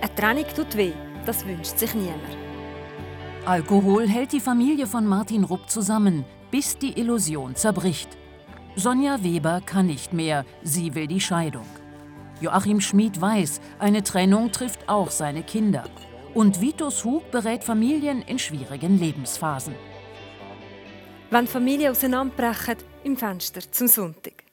Eine Trennung tut weh, das wünscht sich niemand. Alkohol hält die Familie von Martin Rupp zusammen, bis die Illusion zerbricht. Sonja Weber kann nicht mehr, sie will die Scheidung. Joachim Schmid weiß, eine Trennung trifft auch seine Kinder. Und Vitus Hug berät Familien in schwierigen Lebensphasen. Wenn Familien auseinanderbrechen, im Fenster zum Sonntag.